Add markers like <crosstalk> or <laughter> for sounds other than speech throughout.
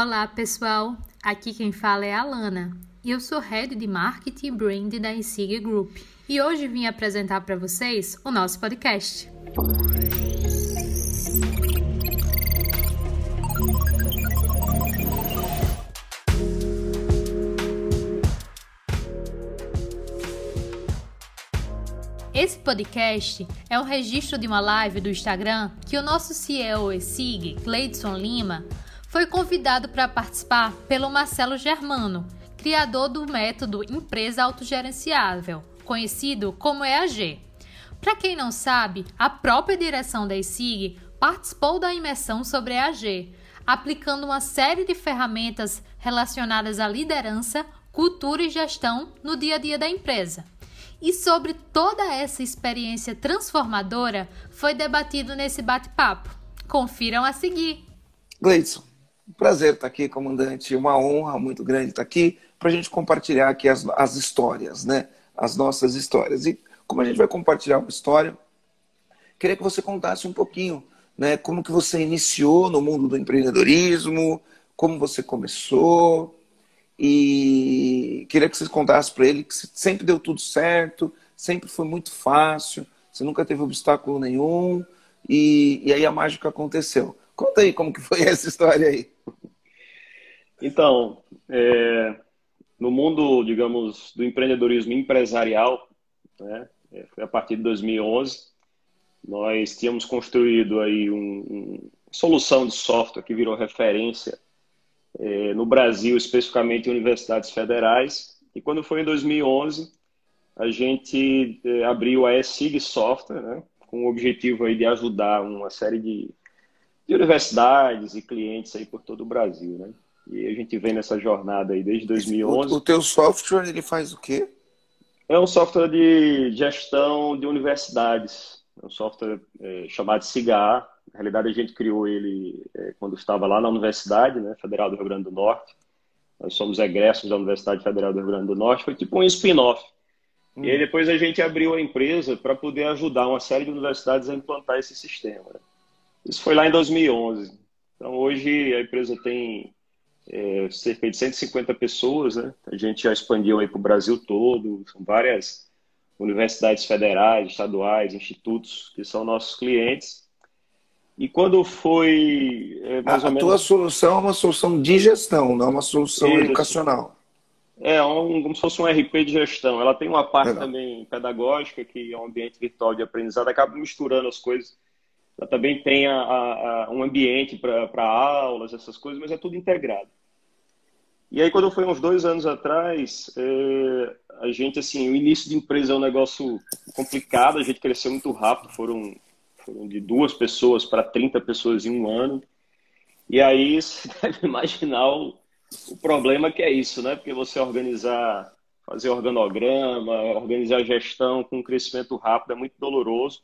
Olá, pessoal. Aqui quem fala é a Lana. Eu sou Head de Marketing e Brand da Insig Group. E hoje vim apresentar para vocês o nosso podcast. Esse podcast é um registro de uma live do Instagram que o nosso CEO e SIG, Cleidson Lima, foi convidado para participar pelo Marcelo Germano, criador do método Empresa Autogerenciável, conhecido como EAG. Para quem não sabe, a própria direção da ESIG participou da imersão sobre EAG, aplicando uma série de ferramentas relacionadas à liderança, cultura e gestão no dia a dia da empresa. E sobre toda essa experiência transformadora foi debatido nesse bate-papo. Confiram a seguir. Gleidson, prazer estar aqui, comandante. Uma honra muito grande estar aqui para a gente compartilhar aqui as, as histórias, né? As nossas histórias. E como a gente vai compartilhar uma história, queria que você contasse um pouquinho, né? Como que você iniciou no mundo do empreendedorismo, como você começou, e queria que vocês contassem para ele que sempre deu tudo certo, sempre foi muito fácil, você nunca teve obstáculo nenhum, e, e aí a mágica aconteceu. Conta aí como que foi essa história aí. Então, é, no mundo, digamos, do empreendedorismo empresarial, né, é, foi a partir de 2011, nós tínhamos construído aí uma um solução de software que virou referência é, no Brasil, especificamente em universidades federais. E quando foi em 2011, a gente é, abriu a ESIG Software, né, com o objetivo aí de ajudar uma série de, de universidades e clientes aí por todo o Brasil, né? E a gente vem nessa jornada aí desde 2011. O, o teu software, ele faz o quê? É um software de gestão de universidades. É um software é, chamado SIGA. Na realidade, a gente criou ele é, quando estava lá na Universidade né, Federal do Rio Grande do Norte. Nós somos egressos da Universidade Federal do Rio Grande do Norte. Foi tipo um spin-off. Hum. E aí depois a gente abriu a empresa para poder ajudar uma série de universidades a implantar esse sistema. Né? Isso foi lá em 2011. Então, hoje a empresa tem é, cerca de 150 pessoas, né? A gente já expandiu aí para o Brasil todo, são várias universidades federais, estaduais, institutos que são nossos clientes. E quando foi é, a, menos... Tua solução é uma solução de gestão, não é uma solução Isso. educacional. É, um, como se fosse um RP de gestão. Ela tem uma parte Legal. também pedagógica, que é um ambiente virtual de aprendizado, acaba misturando as coisas. Ela também tem a, a, um ambiente para aulas, essas coisas, mas é tudo integrado. E aí, quando foi uns dois anos atrás, é, a gente, assim, o início de empresa é um negócio complicado, a gente cresceu muito rápido, foram, foram de duas pessoas para 30 pessoas em um ano. E aí, <laughs> você deve imaginar o, o problema que é isso, né? Porque você organizar, fazer organograma, organizar gestão com um crescimento rápido é muito doloroso.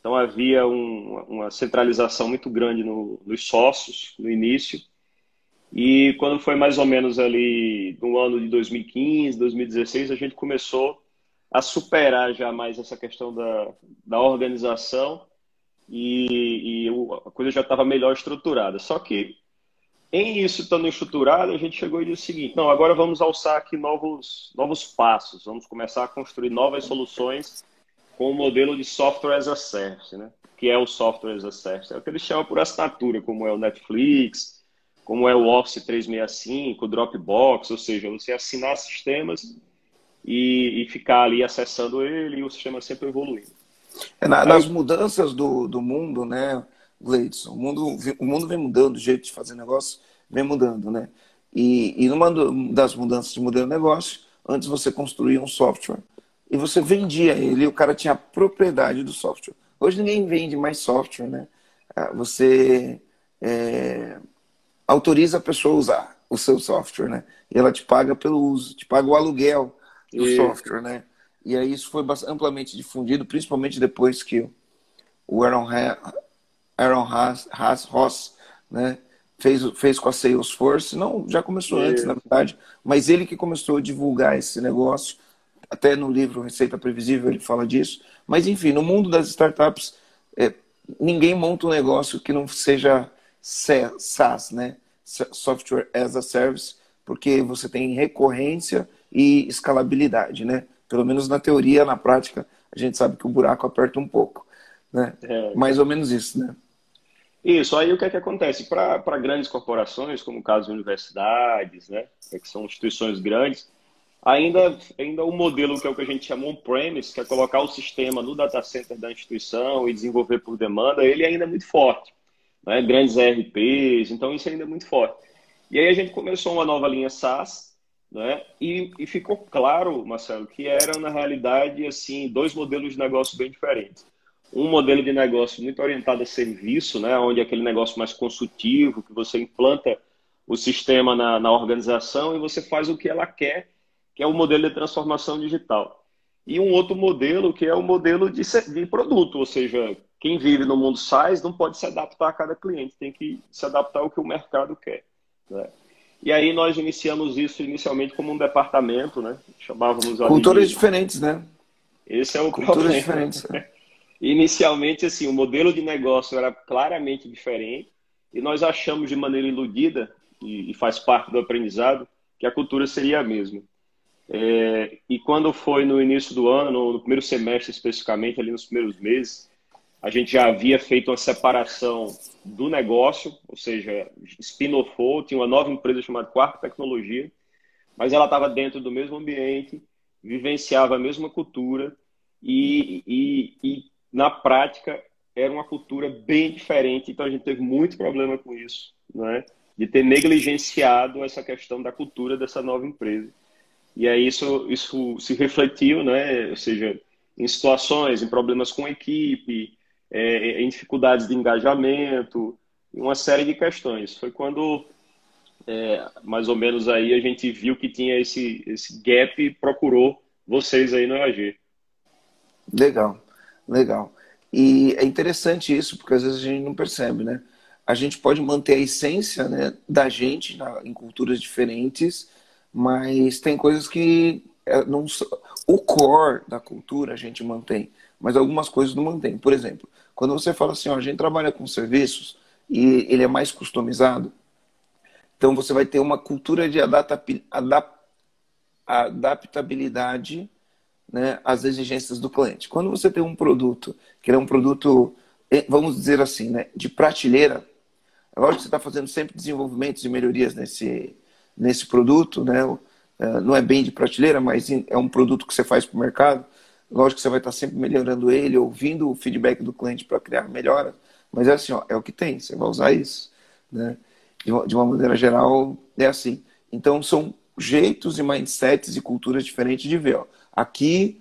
Então, havia um, uma centralização muito grande no, nos sócios no início. E quando foi mais ou menos ali no ano de 2015, 2016, a gente começou a superar já mais essa questão da, da organização e, e a coisa já estava melhor estruturada. Só que em isso estando estruturado, a gente chegou e disse o seguinte: não, agora vamos alçar aqui novos, novos passos, vamos começar a construir novas soluções com o modelo de software as a service, né? que é o software as a service. É o que eles chamam por assinatura, como é o Netflix, como é o Office 365, o Dropbox, ou seja, você assinar sistemas e, e ficar ali acessando ele e o sistema sempre evoluindo. É, na, nas mudanças do, do mundo, né, Gleidson, o mundo, o mundo vem mudando, o jeito de fazer negócio vem mudando, né? E, e numa das mudanças de modelo de negócio, antes você construía um software e você vendia ele, o cara tinha a propriedade do software. Hoje ninguém vende mais software, né? Ah, você é, autoriza a pessoa a usar o seu software, né? E ela te paga pelo uso, te paga o aluguel do e... software, né? E aí isso foi amplamente difundido, principalmente depois que o Aaron, ha Aaron Haas, Haas, Ross, né? Fez, fez com a Salesforce, não, já começou e... antes, na verdade, mas ele que começou a divulgar esse negócio, até no livro Receita Previsível ele fala disso, mas enfim, no mundo das startups, é, ninguém monta um negócio que não seja SaaS, né? software as a service, porque você tem recorrência e escalabilidade, né? Pelo menos na teoria, na prática, a gente sabe que o buraco aperta um pouco, né? É. Mais ou menos isso, né? Isso, aí o que é que acontece? Para grandes corporações, como o caso de universidades, né, que são instituições grandes, ainda, ainda o modelo que é o que a gente chama on-premise, que é colocar o sistema no data center da instituição e desenvolver por demanda, ele ainda é muito forte. Né? Grandes ERPs, então isso ainda é muito forte. E aí a gente começou uma nova linha SaaS, né? E, e, ficou claro, Marcelo, que eram, na realidade, assim, dois modelos de negócio bem diferentes um modelo de negócio muito orientado a serviço, né, onde é aquele negócio mais consultivo, que você implanta o sistema na, na organização e você faz o que ela quer, que é o modelo de transformação digital. E um outro modelo que é o modelo de, de produto, ou seja, quem vive no mundo SaaS não pode se adaptar a cada cliente, tem que se adaptar ao que o mercado quer. Né? E aí nós iniciamos isso inicialmente como um departamento, né? Chamávamos Culturas de... diferentes, né? Esse é o Culturas problema. diferentes. Né? <laughs> Inicialmente, assim, o modelo de negócio era claramente diferente e nós achamos de maneira iludida, e, faz parte do aprendizado, que a cultura seria a mesma. É, e quando foi no início do ano, no, primeiro semestre especificamente, ali nos primeiros meses, a gente já havia feito uma separação do negócio, ou seja, spin-offou, tinha uma nova empresa chamada Quarto Tecnologia, mas ela estava dentro do mesmo ambiente, vivenciava a mesma cultura e, e, e na prática era uma cultura bem diferente, então a gente teve muito problema com isso, né? de ter negligenciado essa questão da cultura dessa nova empresa. E aí isso, isso se refletiu, né? ou seja, em situações, em problemas com equipe, é, em dificuldades de engajamento, uma série de questões. Foi quando, é, mais ou menos aí, a gente viu que tinha esse, esse gap e procurou vocês aí no AG. Legal. Legal. E é interessante isso, porque às vezes a gente não percebe, né? A gente pode manter a essência né, da gente na, em culturas diferentes, mas tem coisas que é, não o core da cultura a gente mantém, mas algumas coisas não mantém. Por exemplo, quando você fala assim, ó, a gente trabalha com serviços e ele é mais customizado, então você vai ter uma cultura de adaptabilidade né, as exigências do cliente. Quando você tem um produto que é um produto, vamos dizer assim, né, de prateleira, é lógico que você está fazendo sempre desenvolvimentos e melhorias nesse, nesse produto, né? Eh, não é bem de prateleira, mas é um produto que você faz para o mercado. Lógico que você vai estar sempre melhorando ele, ouvindo o feedback do cliente para criar melhora. Mas é assim, ó, é o que tem, você vai usar isso. Né? De uma, maneira geral, é assim. Então, são jeitos e mindsets e culturas diferentes de ver. Ó. Aqui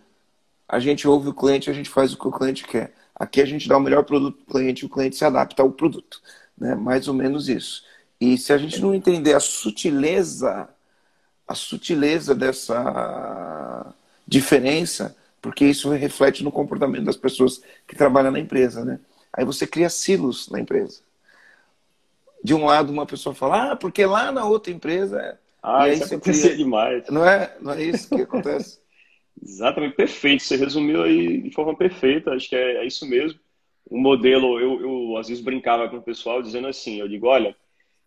a gente ouve o cliente, a gente faz o que o cliente quer. Aqui a gente dá o melhor produto para o cliente o cliente se adapta ao produto. Né? Mais ou menos isso. E se a gente não entender a sutileza, a sutileza dessa diferença, porque isso reflete no comportamento das pessoas que trabalham na empresa, né? Aí você cria silos na empresa. De um lado, uma pessoa fala, ah, porque lá na outra empresa. Ah, e aí isso cria... demais. Não é, não é isso que acontece. <laughs> Exatamente, perfeito. Você resumiu aí de forma perfeita, acho que é, é isso mesmo. O modelo, eu, eu às vezes brincava com o pessoal dizendo assim, eu digo, olha,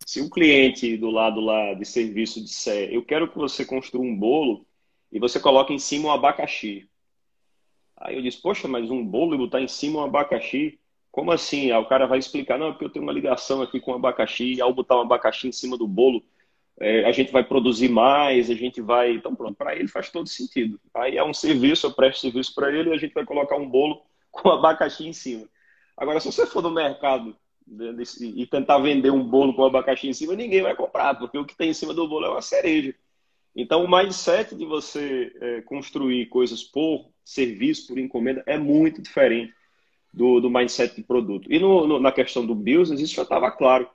se o cliente do lado lá de serviço disser, eu quero que você construa um bolo e você coloque em cima um abacaxi. Aí eu disse, poxa, mas um bolo e botar em cima um abacaxi? Como assim? Aí o cara vai explicar, não, é porque eu tenho uma ligação aqui com o abacaxi, e ao botar um abacaxi em cima do bolo, é, a gente vai produzir mais, a gente vai. Então, pronto, para ele faz todo sentido. Aí é um serviço, eu presto serviço para ele e a gente vai colocar um bolo <laughs> com abacaxi em cima. Agora, se você for no mercado e tentar vender um bolo com abacaxi em cima, ninguém vai comprar, porque o que tem em cima do bolo é uma cereja. Então, o mindset de você é, construir coisas por serviço, por encomenda, é muito diferente do, do mindset de produto. E no, no, na questão do business, isso já estava claro.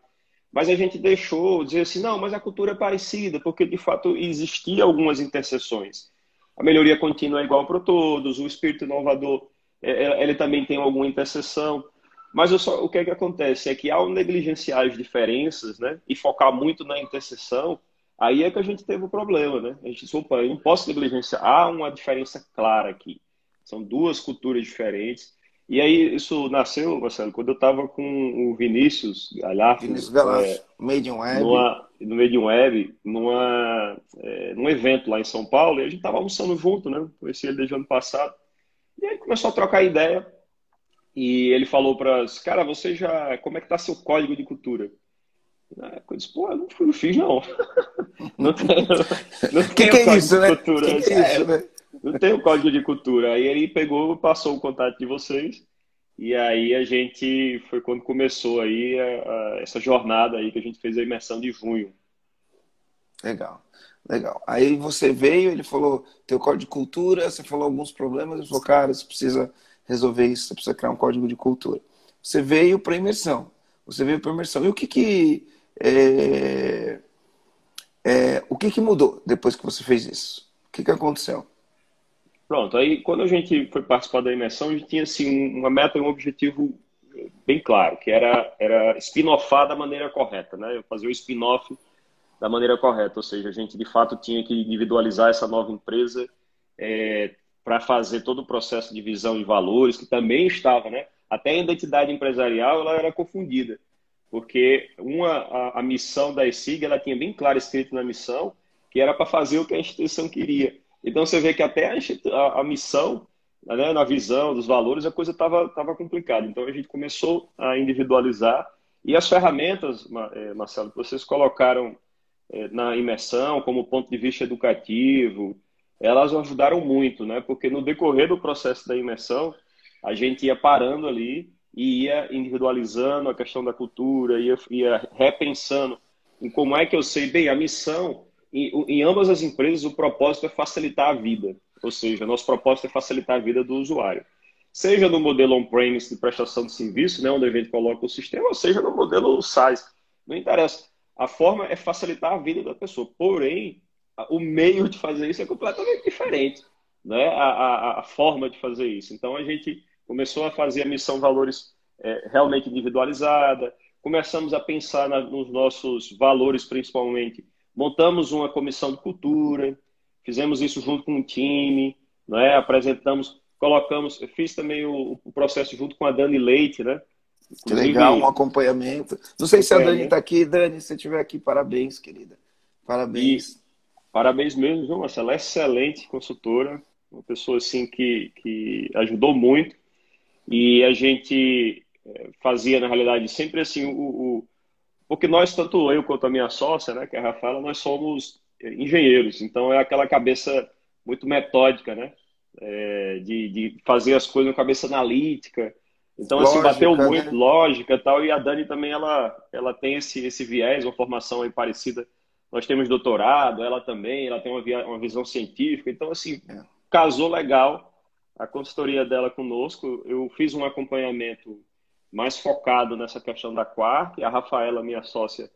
Mas a gente deixou dizer assim, não, mas a cultura é parecida, porque de fato existia algumas interseções. A melhoria contínua é igual para todos, o espírito inovador é, é, ele também tem alguma interseção. Mas só, o que, é que acontece é que ao negligenciar as diferenças né, e focar muito na interseção, aí é que a gente teve o problema. Né? A gente disse, opa, eu não posso negligenciar. Há uma diferença clara aqui. São duas culturas diferentes E aí isso nasceu, Marcelo, quando eu estava com o Vinícius Galhardo. Vinícius Galhardo, é, Made in Web. Numa, no Made in Web, numa, é, num evento lá em São Paulo, e a gente estava almoçando junto, né? Conheci ele desde o ano passado. E aí começou a trocar ideia. E ele falou para os cara, você já. Como é que tá seu código de cultura? Eu disse, pô, eu não, não fiz, não. <laughs> não tenho. Não que, que é isso, né? Que que é isso, né? Não tenho código de cultura. Aí ele pegou, passou o contato de vocês. E aí a gente foi quando começou aí a, a, essa jornada aí que a gente fez a imersão de junho. Legal, legal. Aí você veio, ele falou teu código de cultura, você falou alguns problemas, ele falou, cara, você precisa resolver isso, você precisa criar um código de cultura. Você veio para imersão. Você veio para imersão. E o que que é, é, o que que mudou depois que você fez isso? O que que aconteceu? Pronto, aí quando a gente foi participar da imersão, a gente tinha assim, uma meta e um objetivo bem claro, que era, era spin-offar da maneira correta, né? Fazer o spin-off da maneira correta, ou seja, a gente de fato tinha que individualizar essa nova empresa é, para fazer todo o processo de visão de valores, que também estava, né? Até a identidade empresarial ela era confundida, porque uma, a, a missão da ESIG ela tinha bem claro escrito na missão que era para fazer o que a instituição queria. Então você vê que até a, a, a missão, né, na visão dos valores, a coisa estava tava complicada. Então a gente começou a individualizar e as ferramentas, é, Marcelo, que vocês colocaram é, na imersão como ponto de vista educativo, elas ajudaram muito, né? Porque no decorrer do processo da imersão, a gente ia parando ali e ia individualizando a questão da cultura, ia, ia repensando em como é que eu sei, bem, a missão, em, em ambas as empresas, o propósito é facilitar a vida. Ou seja, nosso propósito é facilitar a vida do usuário. Seja no modelo on-premise de prestação de serviço, né, onde a gente coloca o sistema, ou seja no modelo SaaS. Não interessa. A forma é facilitar a vida da pessoa. Porém, o meio de fazer isso é completamente diferente, né? A, a, a, forma de fazer isso. Então a gente começou a fazer a missão valores é, realmente individualizada, começamos a pensar na, nos nossos valores principalmente, montamos uma comissão de cultura, fizemos isso junto com o time, né? Apresentamos, colocamos, fiz também o, o processo junto com a Dani Leite, né? Que legal, um acompanhamento. Não sei se a Dani está aqui. Dani, se estiver aqui, parabéns, querida. Parabéns. E, Parabéns mesmo, viu, Marcelo? Excelente consultora, uma pessoa assim que, que ajudou muito. E a gente eh, fazia, na realidade, sempre assim, o, o, porque nós, tanto eu quanto a minha sócia, né, que é a Rafaela, nós somos eh, engenheiros, então é aquela cabeça muito metódica, né? É, de, de fazer as coisas com cabeça analítica. Então, assim, lógica, bateu muito, né? lógica e tal. E a Dani também, ela, ela tem esse, esse viés, uma formação aí parecida nós temos doutorado, ela também, ela tem uma, uma visão científica. Então, assim, casou legal a consultoria dela conosco. Eu fiz um acompanhamento mais focado nessa questão da Quark. A Rafaela, minha sócia,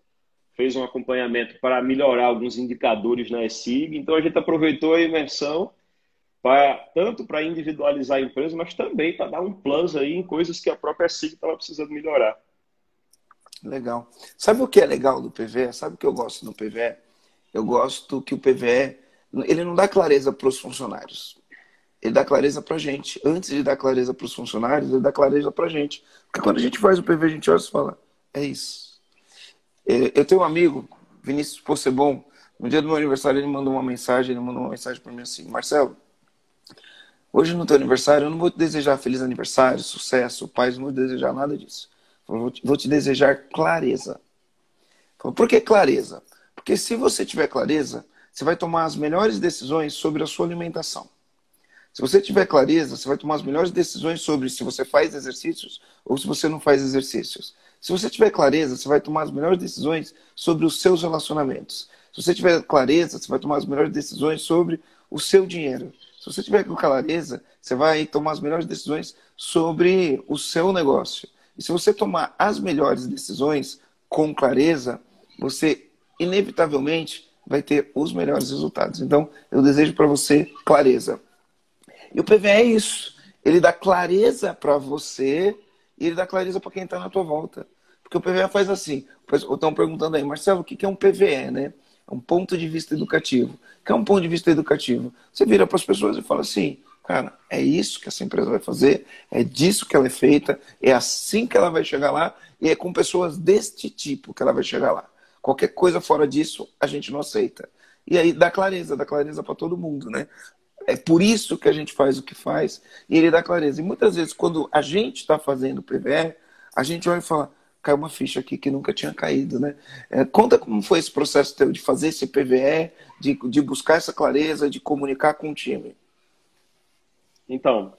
fez um acompanhamento para melhorar alguns indicadores na ESIG. Então, a gente aproveitou a imersão para, tanto para individualizar a empresa, mas também para dar um plus aí em coisas que a própria ESIG estava precisando melhorar. Legal. Sabe o que é legal do PVE? Sabe o que eu gosto do PVE? Eu gosto que o PVE ele não dá clareza para os funcionários. Ele dá clareza para a gente. Antes de dar clareza para os funcionários, ele dá clareza para a gente. Porque quando a gente faz o PVE, a gente olha e fala: é isso. É, eu tenho um amigo, Vinícius Possebon. No dia do meu aniversário, ele mandou uma mensagem. Ele mandou uma mensagem para mim assim: Marcelo, hoje no teu aniversário, eu não vou te desejar feliz aniversário, sucesso, paz, não vou te desejar nada disso. Vou te desejar clareza. Por que clareza? Porque se você tiver clareza, você vai tomar as melhores decisões sobre a sua alimentação. Se você tiver clareza, você vai tomar as melhores decisões sobre se você faz exercícios ou se você não faz exercícios. Se você tiver clareza, você vai tomar as melhores decisões sobre os seus relacionamentos. Se você tiver clareza, você vai tomar as melhores decisões sobre o seu dinheiro. Se você tiver clareza, você vai tomar as melhores decisões sobre o seu negócio. E se você tomar as melhores decisões com clareza, você inevitavelmente vai ter os melhores resultados. Então, eu desejo para você clareza. E o PVE é isso. Ele dá clareza para você e ele dá clareza para quem está na tua volta. Porque o PVE faz assim. Estão perguntando aí, Marcelo, o que é um PVE, né? É um ponto de vista educativo. O que é um ponto de vista educativo? Você vira para as pessoas e fala assim: Cara, é isso que essa empresa vai fazer, é disso que ela é feita, é assim que ela vai chegar lá e é com pessoas deste tipo que ela vai chegar lá. Qualquer coisa fora disso, a gente não aceita. E aí dá clareza, dá clareza para todo mundo, né? É por isso que a gente faz o que faz e ele dá clareza. E muitas vezes, quando a gente está fazendo o PVR, a gente olha e fala: caiu uma ficha aqui que nunca tinha caído, né? É, conta como foi esse processo teu de fazer esse PVE, de, de buscar essa clareza, de comunicar com o time. Então,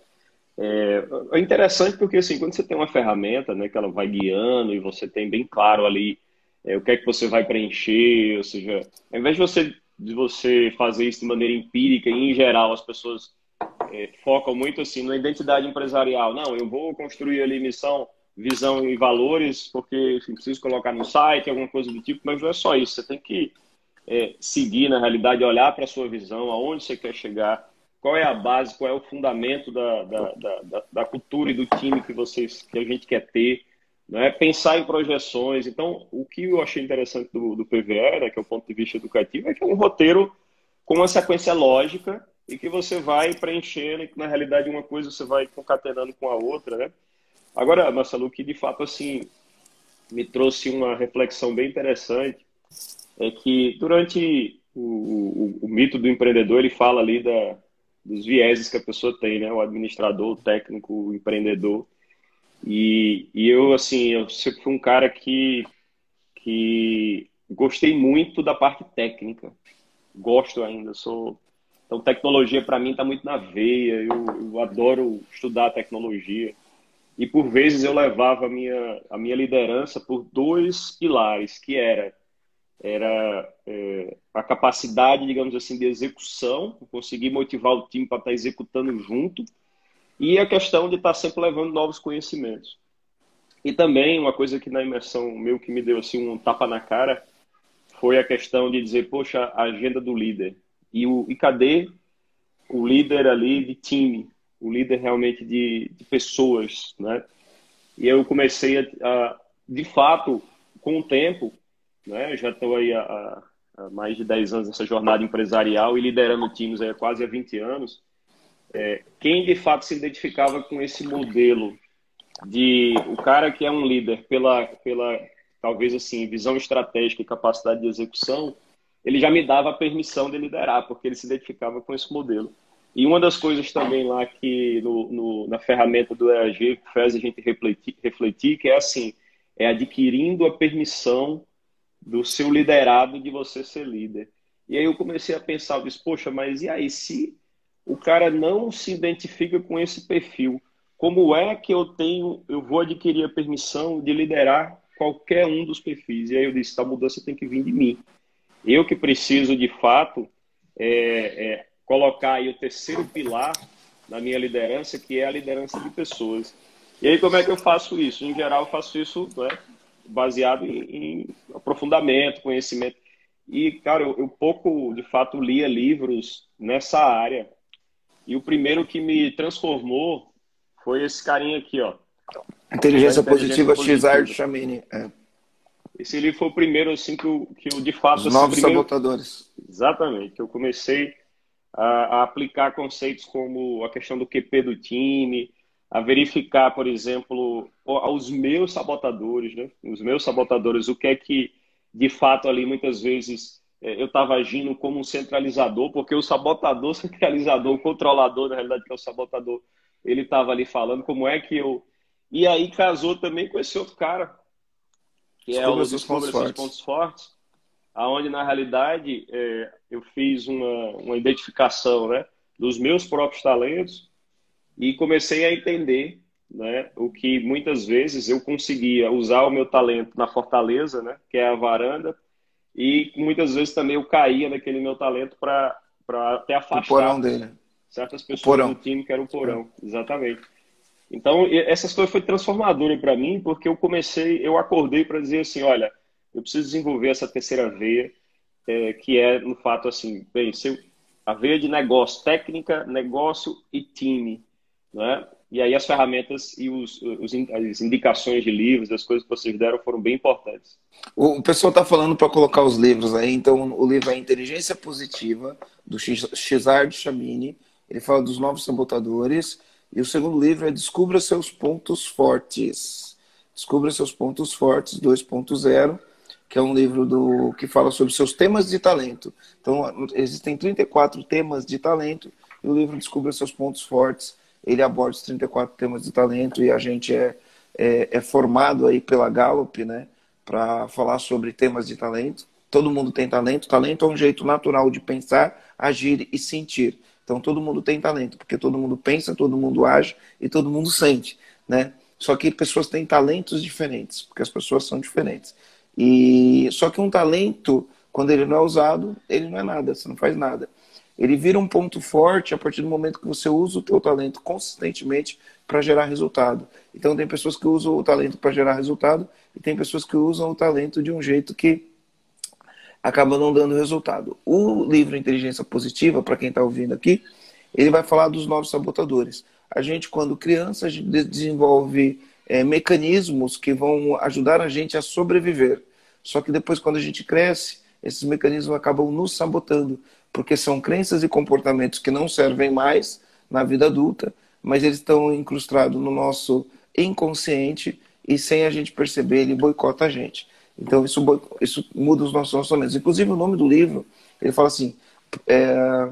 é, é, interessante porque assim, quando você tem uma ferramenta, né, que ela vai guiando e você tem bem claro ali é, o que é que você vai preencher, ou seja, ao invés de você de você fazer isso de maneira empírica e em geral as pessoas é, focam muito assim na identidade empresarial. Não, eu vou construir ali missão, visão e valores porque enfim, preciso colocar no site, alguma coisa do tipo, mas não é só isso. Você tem que é, seguir na realidade, olhar para a sua visão, aonde você quer chegar, qual é a base, qual é o fundamento da, da, da, da cultura e do time que vocês que a gente quer ter né? pensar em projeções. Então, o que eu achei interessante do, do PVE, né, que é o ponto de vista educativo, é que é um roteiro com uma sequência lógica e que você vai preenchendo e que, na realidade, uma coisa você vai concatenando com a outra, né? Agora, Marcelo, que de fato, assim, me trouxe uma reflexão bem interessante é que durante o, o, o mito do empreendedor, ele fala ali da, dos vieses que a pessoa tem, né? O administrador, o técnico, o empreendedor. E, e eu, assim, eu sempre fui um cara que, que gostei muito da parte técnica. Gosto ainda, sou... Então, tecnologia para mim está muito na veia. Eu, eu, adoro estudar tecnologia. E por vezes eu levava a minha, a minha liderança por dois pilares, que era era é, a capacidade, digamos assim, de execução, conseguir motivar o time para estar tá executando junto, e a questão de estar sempre levando novos conhecimentos. E também uma coisa que na imersão meu que me deu assim um tapa na cara foi a questão de dizer, poxa, a agenda do líder. E, o, e cadê o líder ali de time, o líder realmente de, de pessoas, né? E eu comecei a, a, de fato, com o tempo, né? Eu já estou aí há, há, mais de 10 anos nessa jornada empresarial e liderando times aí há quase há 20 anos é, quem de fato se identificava com esse modelo de o cara que é um líder pela, pela talvez assim, visão estratégica e capacidade de execução, ele já me dava a permissão de liderar, porque ele se identificava com esse modelo. E uma das coisas também lá que no, no, na ferramenta do EAG faz a gente refletir, refletir, que é assim, é adquirindo a permissão do seu liderado de você ser líder. E aí eu comecei a pensar, eu disse, poxa, mas e aí se o cara não se identifica com esse perfil. Como é que eu tenho, eu vou adquirir a permissão de liderar qualquer um dos perfis? E aí eu disse, a mudança tem que vir de mim. Eu que preciso, de fato, é, é, colocar aí o terceiro pilar na minha liderança, que é a liderança de pessoas. E aí como é que eu faço isso? Em geral, eu faço isso né, baseado em, em aprofundamento, conhecimento. E, cara, eu, eu pouco, de fato, lia livros nessa área e o primeiro que me transformou foi esse carinha aqui, ó. Inteligência, Positiva, Xar Chamini. É. Esse livro foi o primeiro, assim, que eu, que eu de fato... Os assim, novos primeiro... sabotadores. Exatamente. Que eu comecei a, a, aplicar conceitos como a questão do QP do time, a verificar, por exemplo, os meus sabotadores, né? Os meus sabotadores, o que é que, de fato, ali, muitas vezes é, eu estava agindo como um centralizador, porque o sabotador, <laughs> centralizador, o controlador, na realidade, que é o sabotador, ele estava ali falando como é que eu. E aí casou também com esse outro cara, que é o Descubra seus pontos fortes, aonde na realidade é, eu fiz uma, uma identificação né, dos meus próprios talentos e comecei a entender né, o que muitas vezes eu conseguia usar o meu talento na fortaleza, né, que é a varanda, e muitas vezes também eu caía naquele meu talento para até afastar o porão dele. certas pessoas do time que era o porão. É. Exatamente. Então, essa coisa foi transformadora para mim, porque eu comecei, eu acordei para dizer assim, olha, eu preciso desenvolver essa terceira veia, é, que é, no fato, assim, bem, se a veia de negócio, técnica, negócio e time, né? E aí as ferramentas e os, os, as indicações de livros, as coisas que vocês deram foram bem importantes. O pessoal está falando para colocar os livros aí, então o livro é Inteligência Positiva, do Xard Chamini. ele fala dos novos sabotadores. E o segundo livro é Descubra seus pontos fortes. Descubra seus pontos fortes 2.0, que é um livro do que fala sobre seus temas de talento. Então, existem 34 temas de talento e o livro Descubra seus pontos fortes. Ele aborda os 34 temas de talento e a gente é, é, é formado aí pela Gallup, né, para falar sobre temas de talento. Todo mundo tem talento. Talento é um jeito natural de pensar, agir e sentir. Então todo mundo tem talento, porque todo mundo pensa, todo mundo age e todo mundo sente, né? Só que pessoas têm talentos diferentes, porque as pessoas são diferentes. E só que um talento, quando ele não é usado, ele não é nada, você não faz nada. Ele vira um ponto forte a partir do momento que você usa o teu talento consistentemente para gerar resultado. Então tem pessoas que usam o talento para gerar resultado e tem pessoas que usam o talento de um jeito que acaba não dando resultado. O livro Inteligência Positiva, para quem está ouvindo aqui, ele vai falar dos novos sabotadores. A gente, quando criança, a gente desenvolve é, mecanismos que vão ajudar a gente a sobreviver. Só que depois, quando a gente cresce, esses mecanismos acabam nos sabotando, porque são crenças e comportamentos que não servem mais na vida adulta, mas eles estão incrustados no nosso inconsciente e sem a gente perceber, ele boicota a gente. Então isso, isso muda os nossos relacionamentos. Inclusive o nome do livro, ele fala assim, é,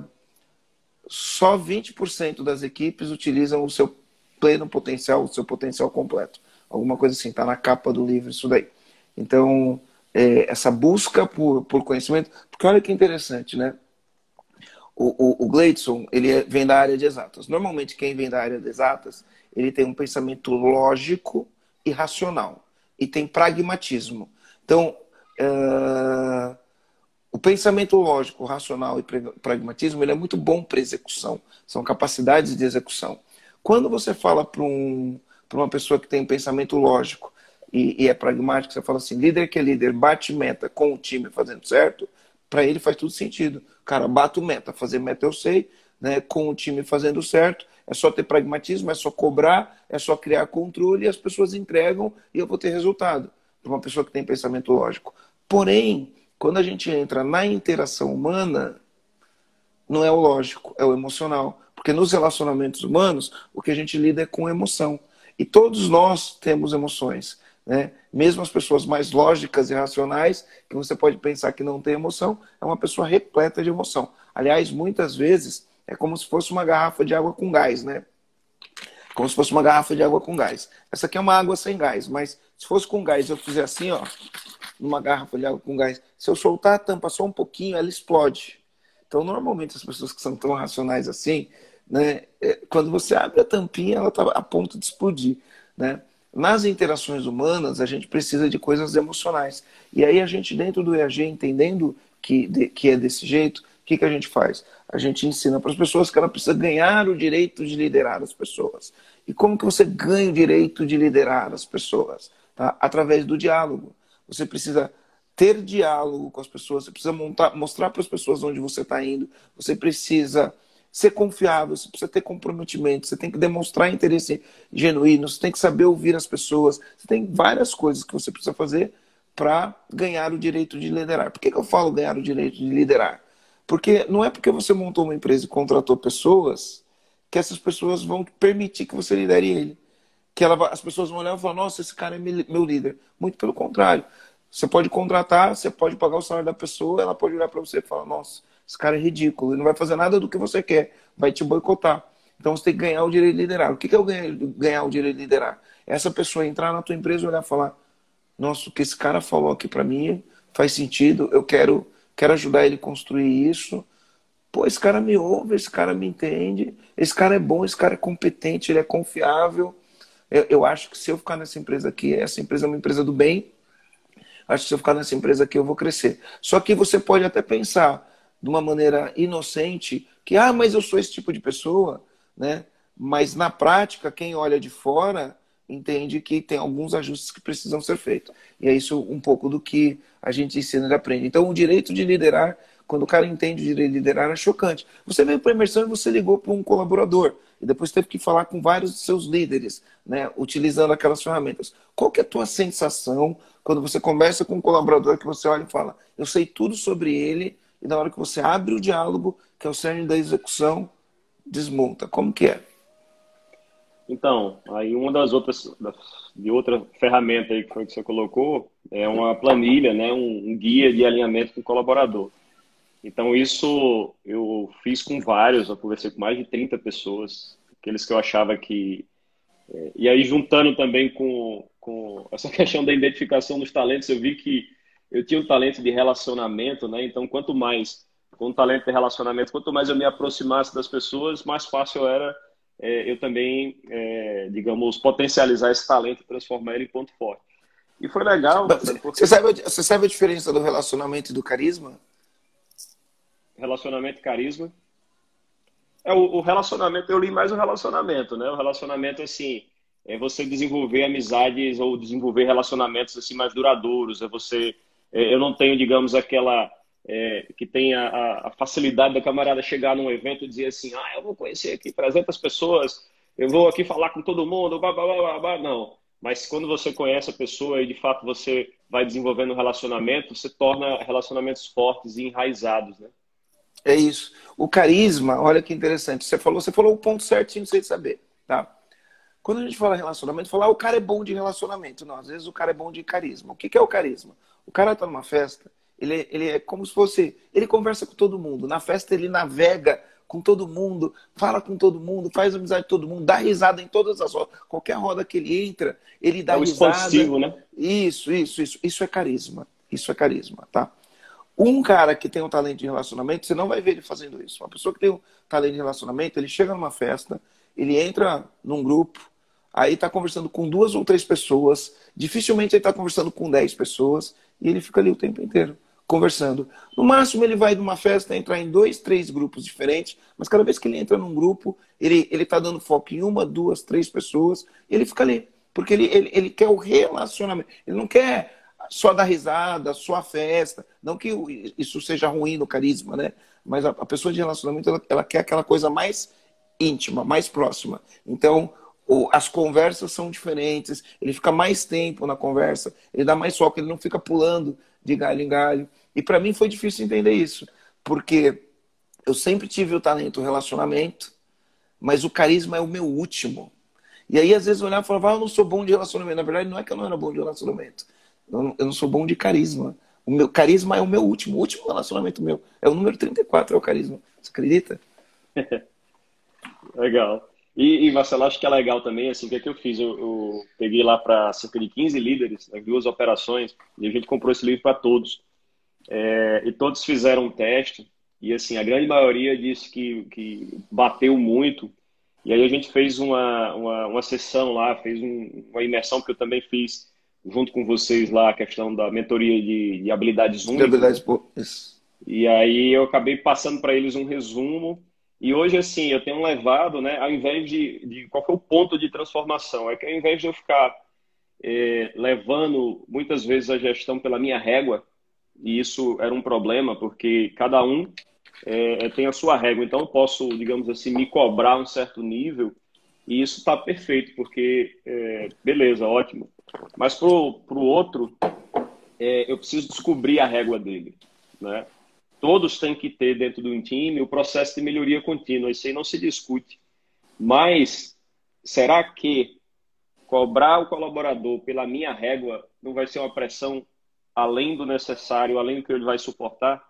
só 20% das equipes utilizam o seu pleno potencial, o seu potencial completo. Alguma coisa assim, está na capa do livro isso daí. Então, é, essa busca por, por conhecimento, porque olha que interessante, né? O, o, o Gleidson, ele é, vem da área de exatas. Normalmente, quem vem da área de exatas, ele tem um pensamento lógico e racional. E tem pragmatismo. Então, uh, o pensamento lógico, racional e pragmatismo ele é muito bom para execução. São capacidades de execução. Quando você fala para um, uma pessoa que tem um pensamento lógico e, e, é pragmático, você fala assim, líder que é líder, bate meta com o time fazendo certo, para ele faz tudo sentido. Cara, bato meta, fazer meta eu sei, né, com o time fazendo certo, é só ter pragmatismo, é só cobrar, é só criar controle e as pessoas entregam e eu vou ter resultado para uma pessoa que tem pensamento lógico. Porém, quando a gente entra na interação humana, não é o lógico, é o emocional. Porque nos relacionamentos humanos, o que a gente lida é com emoção. E todos nós temos emoções. Né? Mesmo as pessoas mais lógicas e racionais, que você pode pensar que não tem emoção, é uma pessoa repleta de emoção. Aliás, muitas vezes é como se fosse uma garrafa de água com gás, né? Como se fosse uma garrafa de água com gás. Essa aqui é uma água sem gás, mas se fosse com gás, eu fizer assim, ó, numa garrafa de água com gás, se eu soltar a tampa só um pouquinho, ela explode. Então, normalmente, as pessoas que são tão racionais assim, né, é, quando você abre a tampinha, ela está a ponto de explodir. Né? Nas interações humanas, a gente precisa de coisas emocionais. E aí, a gente, dentro do EAG, entendendo que, de, que é desse jeito, o que, que a gente faz? A gente ensina para as pessoas que ela precisa ganhar o direito de liderar as pessoas. E como que você ganha o direito de liderar as pessoas? tá? através do diálogo. Você precisa ter diálogo com as pessoas, você precisa montar, mostrar para as pessoas onde você está indo, você precisa ser confiável, você precisa ter comprometimento, você tem que demonstrar interesse genuíno, você tem que saber ouvir as pessoas, você tem várias coisas que você precisa fazer para ganhar o direito de liderar. Por que, que eu falo ganhar o direito de liderar? Porque não é porque você montou uma empresa e contratou pessoas que essas pessoas vão permitir que você lidere ele que ela, as pessoas vão olhar e falar, nossa, esse cara é meu líder. Muito pelo contrário. Você pode contratar, você pode pagar o salário da pessoa, ela pode olhar para você e falar, nossa, esse cara é ridículo, ele não vai fazer nada do que você quer, vai te boicotar. Então você tem que ganhar o direito de liderar. O que é o ganhar o direito de liderar? Essa pessoa entrar na tua empresa e olhar e falar, nossa, o que esse cara falou aqui para mim faz sentido, eu quero, quero ajudar ele a construir isso. Pô, esse cara me ouve, esse cara me entende, esse cara é bom, esse cara é competente, ele é confiável eu, eu acho que se eu ficar nessa empresa aqui, essa empresa é uma empresa do bem, acho que se eu ficar nessa empresa aqui eu vou crescer. Só que você pode até pensar de uma maneira inocente que, ah, mas eu sou esse tipo de pessoa, né? Mas na prática, quem olha de fora entende que tem alguns ajustes que precisam ser feitos. E é isso um pouco do que a gente ensina e aprende. Então, o direito de liderar, quando o cara entende o direito de liderar, é chocante. Você veio para a imersão e você ligou para um colaborador e depois teve que falar com vários de seus líderes, né, utilizando aquelas ferramentas. Qual que é a tua sensação quando você conversa com um colaborador que você olha e fala, eu sei tudo sobre ele, e na hora que você abre o diálogo, que é o cerne da execução, desmonta. Como que é? Então, aí uma das outras, de outra ferramenta aí que foi que você colocou, é uma planilha, né, um, um guia de alinhamento com o colaborador. Então, isso eu fiz com vários, eu conversei com mais de 30 pessoas, aqueles que eu achava que. É, e aí, juntando também com, com essa <laughs> questão da identificação dos talentos, eu vi que eu tinha um talento de relacionamento, né? Então, quanto mais, com um talento de relacionamento, quanto mais eu me aproximasse das pessoas, mais fácil era é, eu também, é, digamos, potencializar esse talento transformar ele em ponto forte. E foi legal. Porque... Você, sabe, você sabe a diferença do relacionamento e do carisma? Relacionamento e carisma. É, o, o, relacionamento, eu li mais o relacionamento, né? O relacionamento, assim, é você desenvolver amizades ou desenvolver relacionamentos, assim, mais duradouros. É você... É, eu não tenho, digamos, aquela é, que tem a, a, facilidade da camarada chegar num evento e dizer assim, ah, eu vou conhecer aqui 300 pessoas, eu vou aqui falar com todo mundo, blá, blá, blá, blá. não. Mas quando você conhece a pessoa e de fato você vai desenvolvendo um relacionamento, você torna relacionamentos fortes e enraizados, né? É isso. O carisma, olha que interessante. Você falou, você falou o ponto certinho sem saber, tá? Quando a gente fala relacionamento, falar ah, o cara é bom de relacionamento. Não, às vezes o cara é bom de carisma. O que, que é o carisma? O cara tá numa festa, ele, ele é como se fosse. Ele conversa com todo mundo. Na festa ele navega com todo mundo, fala com todo mundo, faz amizade com todo mundo, dá risada em todas as rodas. Qualquer roda que ele entra, ele dá é risada. né? Isso, isso, isso. Isso é carisma. Isso é carisma, tá? Um cara que tem um talento de relacionamento, você não vai ver ele fazendo isso. Uma pessoa que tem um talento de relacionamento, ele chega numa festa, ele entra num grupo, aí está conversando com duas ou três pessoas, dificilmente ele está conversando com dez pessoas, e ele fica ali o tempo inteiro conversando. No máximo, ele vai numa festa entrar em dois, três grupos diferentes, mas cada vez que ele entra num grupo, ele está dando foco em uma, duas, três pessoas, e ele fica ali. Porque ele, ele, ele quer o relacionamento. Ele não quer só dar risada, só a festa. Não que isso seja ruim no carisma, né? Mas a, a pessoa de relacionamento, ela, ela, quer aquela coisa mais íntima, mais próxima. Então, as conversas são diferentes, ele fica mais tempo na conversa, ele dá mais foco, ele não fica pulando de galho em galho. E para mim foi difícil entender isso, porque eu sempre tive o talento relacionamento, mas o carisma é o meu último. E aí, às vezes, eu olhava e falava, ah, eu não sou bom de relacionamento. Na verdade, não é que eu não era bom de relacionamento. Eu não, sou bom de carisma. O meu carisma é o meu último, o último relacionamento meu. É o número 34, é o carisma. Você acredita? <laughs> legal. E, e Marcelo, acho que é legal também, assim, o que, é que eu fiz? Eu, eu peguei lá para cerca de 15 líderes, nas duas operações, e a gente comprou esse livro para todos. É, e todos fizeram um teste, e assim, a grande maioria disse que, que bateu muito. E aí a gente fez uma, uma, uma sessão lá, fez um, uma imersão que eu também fiz junto com vocês lá, a questão da mentoria de, de habilidades únicas. De habilidades, E aí eu acabei passando para eles um resumo. E hoje, assim, eu tenho levado, né, ao invés de, de qual foi o ponto de transformação? É que ao invés de eu ficar é, levando muitas vezes a gestão pela minha régua, e isso era um problema, porque cada um é, é, tem a sua régua. Então, eu posso, digamos assim, me cobrar um certo nível e isso está perfeito, porque, é, beleza, ótimo. Mas para o outro, é, eu preciso descobrir a régua dele. Né? Todos têm que ter dentro do time o processo de melhoria contínua, isso aí não se discute. Mas será que cobrar o colaborador pela minha régua não vai ser uma pressão além do necessário, além do que ele vai suportar.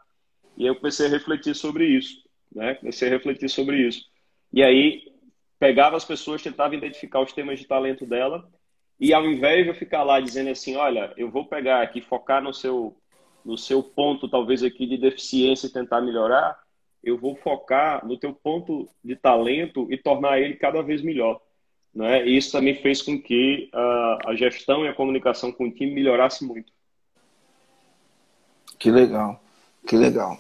E eu comecei a refletir sobre isso, né? Comecei a refletir sobre isso. E aí pegava as pessoas, tentava identificar os temas de talento dela e ao invés de eu ficar lá dizendo assim, olha, eu vou pegar aqui, focar no seu no seu ponto talvez aqui de deficiência e tentar melhorar, eu vou focar no teu ponto de talento e tornar ele cada vez melhor. Né? E isso também fez com que uh, a gestão e a comunicação com o time melhorasse muito. Que legal, que legal.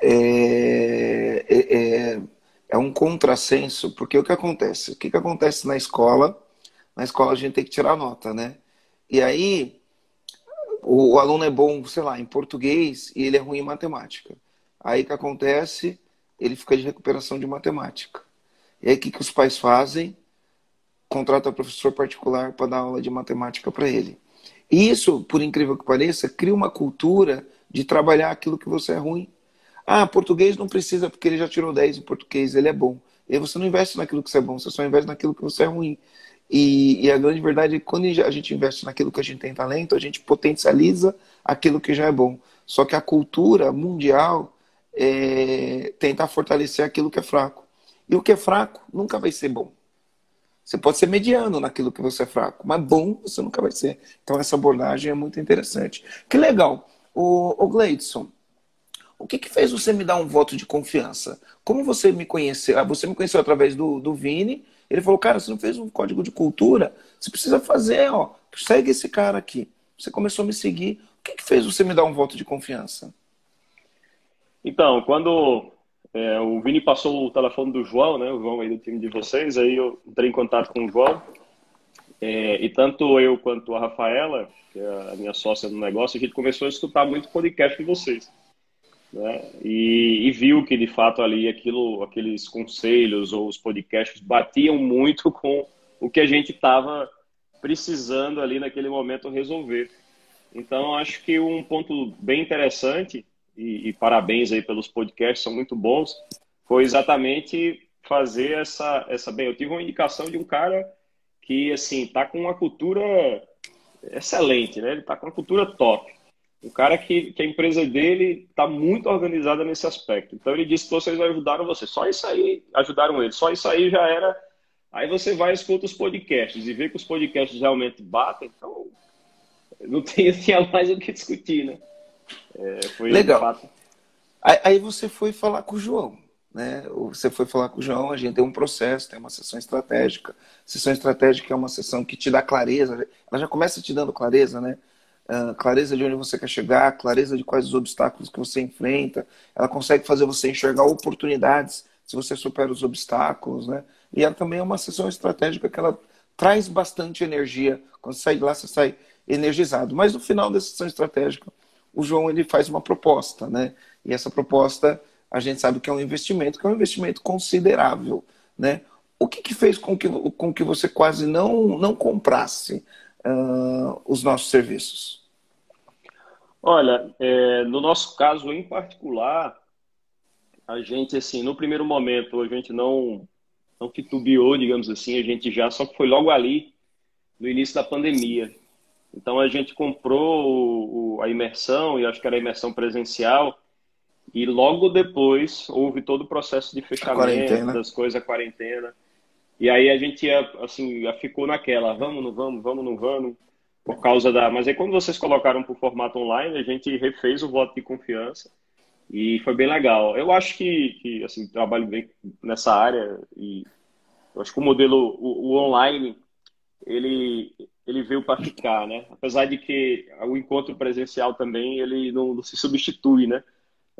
É, é, é, é, um contrassenso, porque o que acontece? O que, que acontece na escola? Na escola a gente tem que tirar nota, né? E aí o, aluno é bom, sei lá, em português e ele é ruim em matemática. Aí o que acontece? Ele fica de recuperação de matemática. E aí o que, que os pais fazem? Contrata professor particular para dar aula de matemática para ele. E isso, por incrível que pareça, cria uma cultura de trabalhar aquilo que você é ruim. Ah, português não precisa porque ele já tirou 10 em português, ele é bom. E você não investe naquilo que você é bom, você só investe naquilo que você é ruim. E, e, a grande verdade é que quando a gente investe naquilo que a gente tem talento, a gente potencializa aquilo que já é bom. Só que a cultura mundial é, tenta fortalecer aquilo que é fraco. E o que é fraco nunca vai ser bom. Você pode ser mediano naquilo que você é fraco, mas bom você nunca vai ser. Então essa abordagem é muito interessante. Que legal. O, o Gleidson, o que, que fez você me dar um voto de confiança? Como você me conheceu? Ah, você me conheceu através do, do Vini. Ele falou, cara, você não fez um código de cultura? Você precisa fazer, ó. Segue esse cara aqui. Você começou a me seguir. O que, que fez você me dar um voto de confiança? Então, quando é, o Vini passou o telefone do João, né? O João aí do time de vocês, aí eu entrei em contato com o João. É, e tanto eu quanto a Rafaela, que é a minha sócia no negócio, a gente começou a escutar muito podcast de vocês né? E, e, viu que de fato ali aquilo, aqueles conselhos ou os podcasts batiam muito <laughs> com o que a gente estava precisando ali naquele momento resolver. Então acho que um ponto bem interessante e, e parabéns aí pelos podcasts são muito bons foi exatamente fazer essa essa bem eu tive uma indicação de um cara que assim tá com uma cultura excelente né ele tá com uma cultura top um cara que, que a empresa dele está muito organizada nesse aspecto. Então ele disse que vocês ajudaram você. Só isso aí ajudaram ele. Só isso aí já era. Aí você vai e escuta os podcasts e vê que os podcasts realmente batem. Então não <laughs> tinha, tinha mais o que discutir, né? É, foi Legal. Aí você foi falar com o João. Né? Você foi falar com o João, a gente tem um processo, tem uma sessão estratégica. Sessão estratégica é uma sessão que te dá clareza, ela já começa te dando clareza, né? Uh, clareza de onde você quer chegar, clareza de quais os obstáculos que você enfrenta. Ela consegue fazer você enxergar oportunidades se você supera os obstáculos, né? E ela também é uma sessão estratégica que ela traz bastante energia. Quando você sai de lá, você sai energizado. Mas no final da sessão estratégica, o João ele faz uma proposta, né? E essa proposta a gente sabe que é um investimento, que é um investimento considerável, né? O que, que fez com que, com que você quase não, não comprasse uh, os nossos serviços? Olha, é, no nosso caso em particular, a gente, assim, no primeiro momento, a gente não, não titubeou, digamos assim, a gente já, só que foi logo ali, no início da pandemia. Então a gente comprou o, o, a imersão, e acho que era a imersão presencial, e logo depois houve todo o processo de fechamento das coisas, a quarentena. E aí a gente ia, assim, ficou naquela, vamos, não vamos, vamos, não vamos, por causa da. Mas aí quando vocês colocaram para o formato online, a gente refez o voto de confiança e foi bem legal. Eu acho que, que assim, trabalho bem nessa área e eu acho que o modelo, o, o online, ele, ele veio para ficar, né? Apesar de que o encontro presencial também, ele não, não se substitui, né?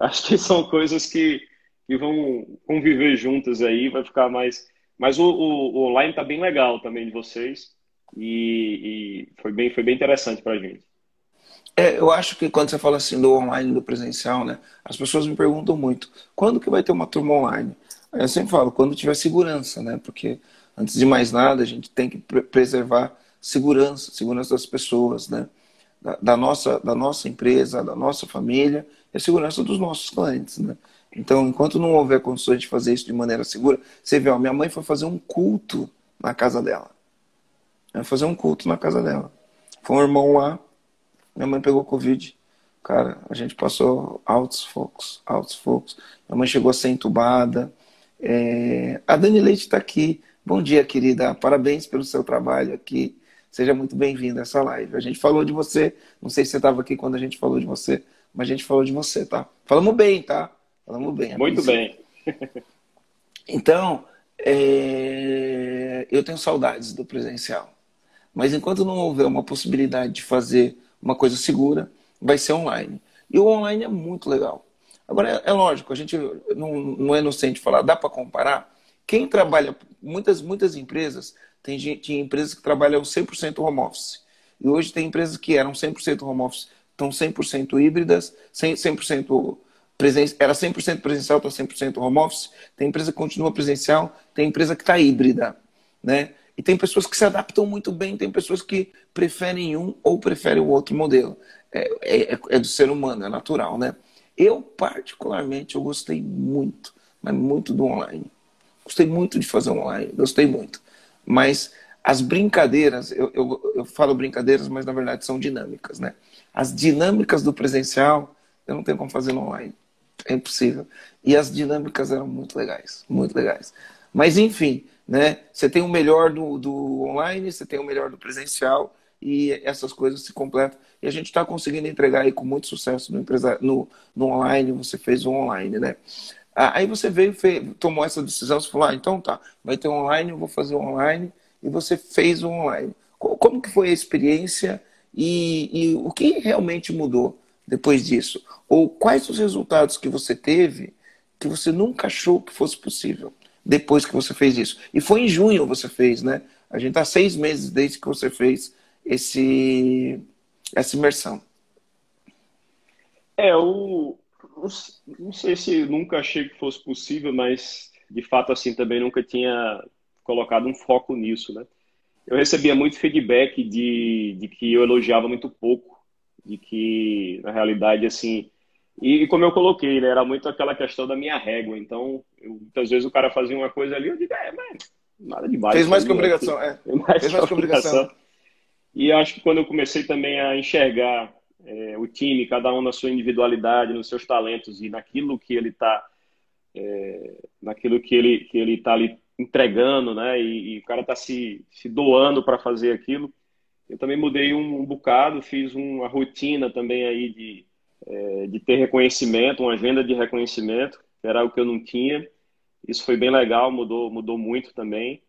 Acho que são coisas que, que vão conviver juntas aí, vai ficar mais mas o, o, o online está bem legal também de vocês e, e, foi, bem, foi bem interessante para a gente. É, eu acho que quando você fala assim do online do presencial, né, as pessoas me perguntam muito, quando que vai ter uma turma online? Eu sempre falo, quando tiver segurança, né, porque antes de mais nada a gente tem que preservar segurança, segurança das pessoas, né, da, da nossa, da nossa empresa, da nossa família e a segurança dos nossos clientes, né. Então, enquanto não houver condições de fazer isso de maneira segura, você vê, ó, minha mãe foi fazer um culto na casa dela. Foi fazer um culto na casa dela. Foi um irmão lá, minha mãe pegou Covid. Cara, a gente passou altos focos, altos focos. Minha mãe chegou a ser entubada. É... A Dani Leite está aqui. Bom dia, querida. Parabéns pelo seu trabalho aqui. Seja muito bem-vinda a essa live. A gente falou de você. Não sei se você estava aqui quando a gente falou de você, mas a gente falou de você, tá? Falamos bem, tá? Falamos bem. Muito bem. <laughs> então, é... eu tenho saudades do presencial. Mas enquanto não houver uma possibilidade de fazer uma coisa segura, vai ser online. E o online é muito legal. Agora, é, é lógico, a gente não, não é inocente falar, dá para comparar? Quem trabalha, muitas, muitas empresas, tem, tem empresas que trabalham 100% home office. E hoje tem empresas que eram 100% home office, estão 100% híbridas, 100%, 100% Era 100% presencial, está 100% home office. Tem empresa que continua presencial, tem empresa que está híbrida. Né? E tem pessoas que se adaptam muito bem, tem pessoas que preferem um ou preferem o outro modelo. É, é, é do ser humano, é natural, né? Eu, particularmente, eu gostei muito, mas muito do online. Gostei muito de fazer online, gostei muito. Mas as brincadeiras, eu, eu, eu falo brincadeiras, mas na verdade são dinâmicas, né? As dinâmicas do presencial, eu não tenho como fazer no online. É impossível. E as dinâmicas eram muito legais, muito legais. Mas enfim, né? Você tem o melhor do, do online, você tem o melhor do presencial e essas coisas se completam. E a gente está conseguindo entregar aí com muito sucesso no, empresa, no, no online, você fez o online, né? Ah, aí você veio, fez, tomou essa decisão, você falou, ah, então tá, vai ter online, eu vou fazer online, e você fez o online. Como que foi a experiência e, e o que realmente mudou depois disso? Ou quais os resultados que você teve que você nunca achou que fosse possível depois que você fez isso? E foi em junho você fez, né? A gente está seis meses desde que você fez esse, essa imersão. É, o, não sei se nunca achei que fosse possível, mas de fato assim também nunca tinha colocado um foco nisso, né? Eu recebia muito feedback de, de que eu elogiava muito pouco, de que na realidade assim e, como eu coloquei, né, era muito aquela questão da minha régua. Então, eu, muitas vezes o cara fazia uma coisa ali, eu digo, é, mas nada demais. Fez mais que obrigação, é. <laughs> Mais Fez mais que obrigação. E acho que quando eu comecei também a enxergar é, o time, cada um na sua individualidade, nos seus talentos e naquilo que ele está, é, naquilo que ele que ele está ali entregando, né? E, e o cara está se, se doando para fazer aquilo. Eu também mudei um, bocado, fiz uma rotina também aí de, é, de ter reconhecimento, uma agenda de reconhecimento, que era o que eu não tinha. Isso foi bem legal, mudou, mudou muito também.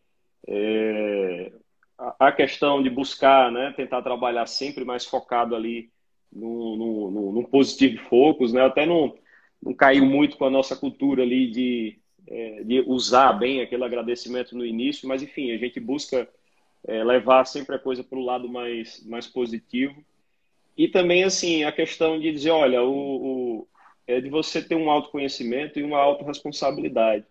É, a, a questão de buscar, né, tentar trabalhar sempre mais focado ali no, no, no, no positivo focus, né? Até não, não caiu muito com a nossa cultura ali de, é, de usar bem aquele agradecimento no início, mas enfim, a gente busca é, levar sempre a coisa para o lado mais, mais positivo. E também, assim, a questão de dizer, olha, o, o é de você ter um autoconhecimento e uma autorresponsabilidade.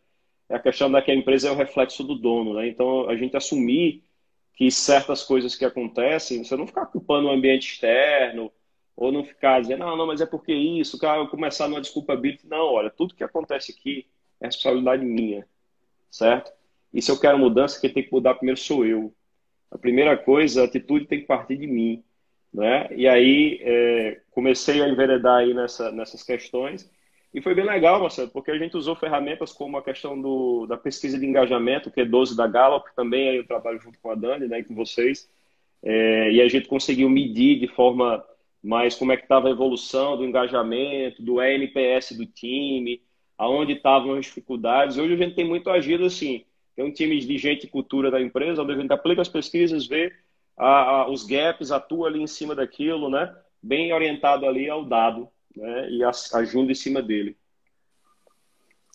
É a questão da que a empresa é o reflexo do dono, né? Então, a gente assumir que certas coisas que acontecem, você não ficar culpando o ambiente externo, ou não ficar dizendo, não, não, mas é porque isso, cara, começar numa desculpa bíblica. Não, olha, tudo que acontece aqui é responsabilidade minha, certo? E se eu quero mudança, quem tem que mudar primeiro sou eu. A primeira coisa, a atitude tem que partir de mim, né? E aí é, comecei a enveredar aí nessa, nessas questões e foi bem legal, Marcelo, porque a gente usou ferramentas como a questão do, da pesquisa de engajamento, que é 12 da Gallup, também aí eu trabalho junto com a Dani, né, e com vocês, é, e a gente conseguiu medir de forma mais como é que estava a evolução do engajamento, do NPS do time, aonde estavam as dificuldades. Hoje a gente tem muito agido assim, tem um time de gente e cultura da empresa, onde a gente aplica as pesquisas, vê a, a, os gaps, atua ali em cima daquilo, né? Bem orientado ali ao dado, né? E agindo em cima dele.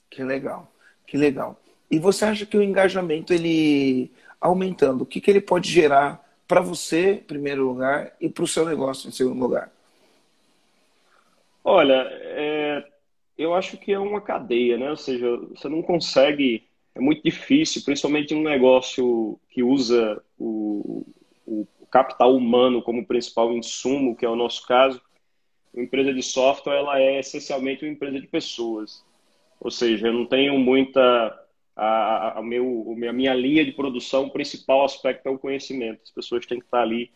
Que legal, que legal. E você acha que o engajamento, ele aumentando, o que, que ele pode gerar para você, em primeiro lugar, e para o seu negócio, em segundo lugar? Olha, é, eu acho que é uma cadeia, né? Ou seja, você não consegue, é muito difícil, principalmente um negócio que usa o, o capital humano como principal insumo, que é o nosso caso. Uma empresa de software, ela é essencialmente uma empresa de pessoas. Ou seja, eu não tenho muita a, a, meu, a minha linha de produção, o principal aspecto é o conhecimento. As pessoas têm que estar ali.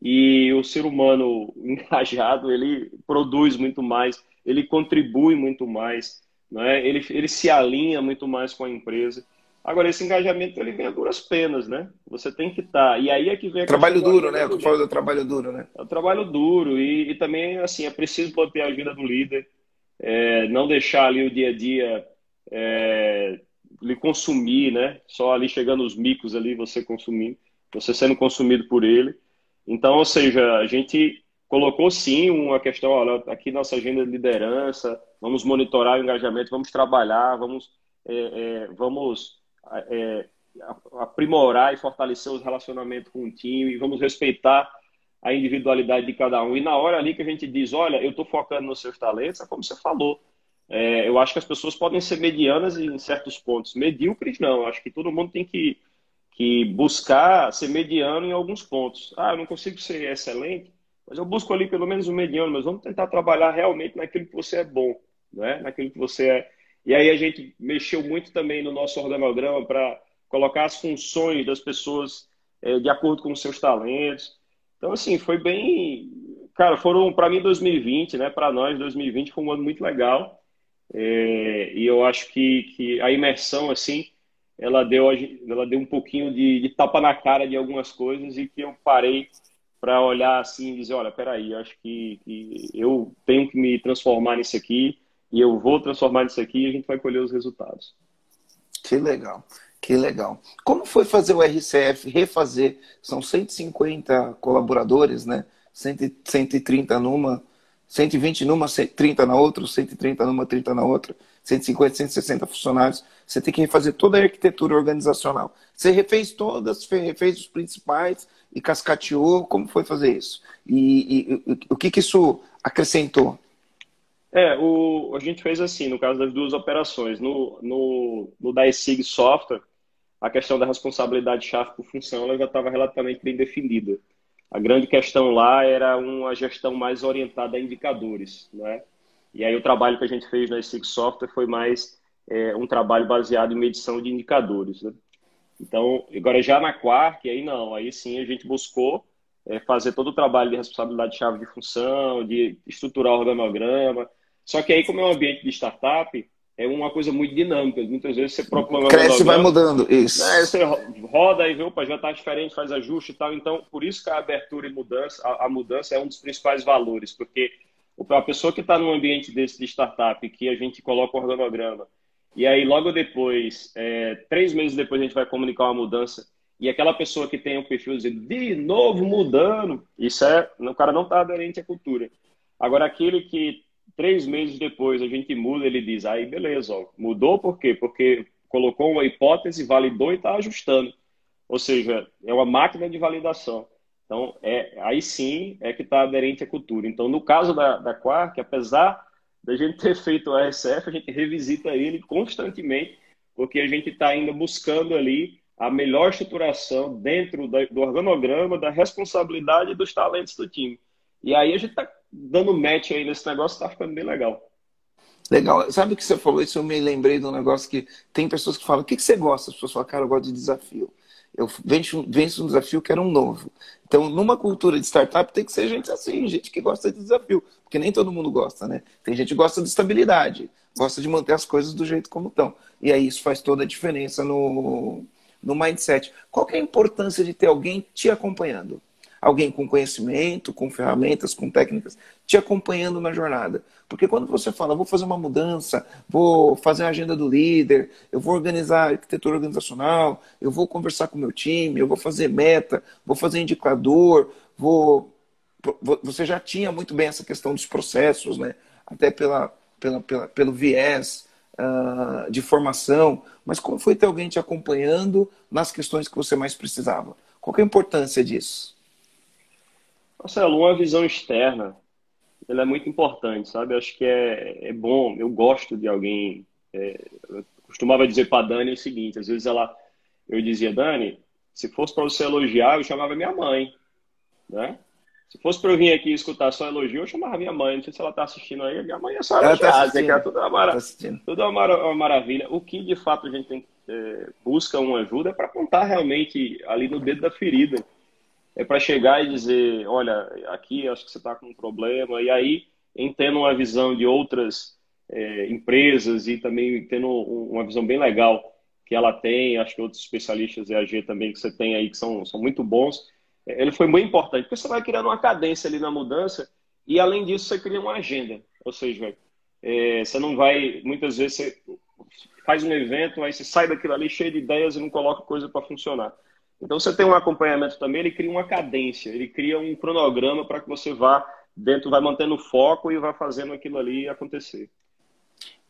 E o ser humano <laughs> engajado, ele produz muito mais ele contribui muito mais, né? ele, ele se alinha muito mais com a empresa. Agora, esse engajamento ele vem a duras penas, né? Você tem que estar. Tá. E aí é que vem a Trabalho duro, né? O que fala do trabalho duro, né? É o trabalho duro. E, e também, assim, é preciso poder ter a ajuda do líder. É, não deixar ali o dia a dia é, lhe consumir, né? Só ali chegando os micos ali, você consumindo, você sendo consumido por ele. Então, ou seja, a gente colocou sim uma questão, olha, aqui nossa agenda de liderança, vamos monitorar o engajamento, vamos trabalhar, vamos, é, é, vamos é, aprimorar e fortalecer os relacionamentos com o time, vamos respeitar a individualidade de cada um. E na hora ali que a gente diz, olha, eu estou focando nos seus talentos, é como você falou. É, eu acho que as pessoas podem ser medianas em certos pontos, medíocres não. Eu acho que todo mundo tem que, que buscar ser mediano em alguns pontos. Ah, eu não consigo ser excelente, mas eu busco ali pelo menos um mediano, mas vamos tentar trabalhar realmente naquilo que você é bom, né? naquilo que você é, E aí a gente mexeu muito também no nosso organograma para colocar as funções das pessoas é, de acordo com os seus talentos. Então, assim, foi bem. Cara, foram, para mim, 2020, né? Para nós, 2020 foi um ano muito legal. É, e eu acho que, que a imersão, assim, ela deu, ela deu um pouquinho de, de tapa na cara de algumas coisas e que eu parei para olhar assim e dizer, olha, peraí, acho que, que, eu tenho que me transformar nisso aqui e eu vou transformar nisso aqui e a gente vai colher os resultados. Que legal, que legal. Como foi fazer o RCF, refazer? São 150 colaboradores, né? 130 numa, 120 numa, 30 na outra, 130 numa, 30 na outra, 150, 160 funcionários. Você tem que refazer toda a arquitetura organizacional. Você refez todas, refez os principais e cascateou. Como foi fazer isso? E, e, e o que, que isso acrescentou? É, o, a gente fez assim, no caso das duas operações. No, no, no da ESIG Software, a questão da responsabilidade-chave por função ela já estava relativamente bem definida. A grande questão lá era uma gestão mais orientada a indicadores, né? E aí o trabalho que a gente fez na SIG Software foi mais é, um trabalho baseado em medição de indicadores, né? Então, agora já na Quark, aí não, aí sim a gente buscou é, fazer todo o trabalho de responsabilidade-chave de função, de estruturar o organograma. Só que aí, como é um ambiente de startup, é uma coisa muito dinâmica. Muitas vezes você propõe Cresce e vai mudando, isso. Né, você roda e vê, opa, já está diferente, faz ajuste e tal. Então, por isso que a abertura e mudança, a, a mudança é um dos principais valores, porque a pessoa que está num ambiente desse de startup, que a gente coloca o organograma, e aí logo depois, é, três meses depois, a gente vai comunicar uma mudança, e aquela pessoa que tem um perfil dizendo, de novo mudando, isso é, o cara não está aderente à cultura. Agora, aquele que Três meses depois a gente muda, ele diz, aí beleza, ó, mudou por quê? Porque colocou uma hipótese, validou e está ajustando. Ou seja, é uma máquina de validação. Então, é, aí sim é que está aderente à cultura. Então, no caso da, da Quark, apesar da gente ter feito o RSF, a gente revisita ele constantemente, porque a gente está ainda buscando ali a melhor estruturação dentro do organograma, da responsabilidade e dos talentos do time. E aí a gente está dando match aí nesse negócio, tá ficando bem legal. Legal. Sabe o que você falou? Isso eu me lembrei de um negócio que tem pessoas que falam: o que, que você gosta? As pessoas falam, cara, eu gosto de desafio. Eu venço, venço um desafio que era um novo. Então, numa cultura de startup, tem que ser gente assim, gente que gosta de desafio. Porque nem todo mundo gosta, né? Tem gente que gosta de estabilidade, gosta de manter as coisas do jeito como estão. E aí isso faz toda a diferença no, no mindset. Qual que é a importância de ter alguém te acompanhando? Alguém com conhecimento, com ferramentas, com técnicas, te acompanhando na jornada. Porque quando você fala, vou fazer uma mudança, vou fazer a agenda do líder, eu vou organizar arquitetura organizacional, eu vou conversar com o meu time, eu vou fazer meta, vou fazer indicador, vou. Você já tinha muito bem essa questão dos processos, né? até pela, pela, pela pelo viés uh, de formação, mas como foi ter alguém te acompanhando nas questões que você mais precisava? Qual é a importância disso? Marcelo, uma visão externa, ela é muito importante, sabe? Eu acho que é, é bom, eu gosto de alguém. É, eu costumava dizer para a Dani o seguinte: às vezes ela, eu dizia, Dani, se fosse para você elogiar, eu chamava minha mãe, né? Se fosse para eu vir aqui escutar só elogio, eu chamava minha mãe. Não sei se ela está assistindo aí. Minha mãe é só ela tá assistindo. que é tudo uma, mara... tá tudo uma, mara... uma maravilha. O que de fato a gente tem, é, busca uma ajuda é para apontar realmente ali no dedo da ferida é para chegar e dizer, olha, aqui acho que você está com um problema, e aí, em tendo uma visão de outras é, empresas e também tendo uma visão bem legal que ela tem, acho que outros especialistas EAG também que você tem aí, que são, são muito bons, é, ele foi muito importante, porque você vai criando uma cadência ali na mudança, e além disso você cria uma agenda, ou seja, é, você não vai, muitas vezes você faz um evento, aí você sai daquilo ali cheio de ideias e não coloca coisa para funcionar. Então, você tem um acompanhamento também, ele cria uma cadência, ele cria um cronograma para que você vá dentro, vai mantendo foco e vai fazendo aquilo ali acontecer.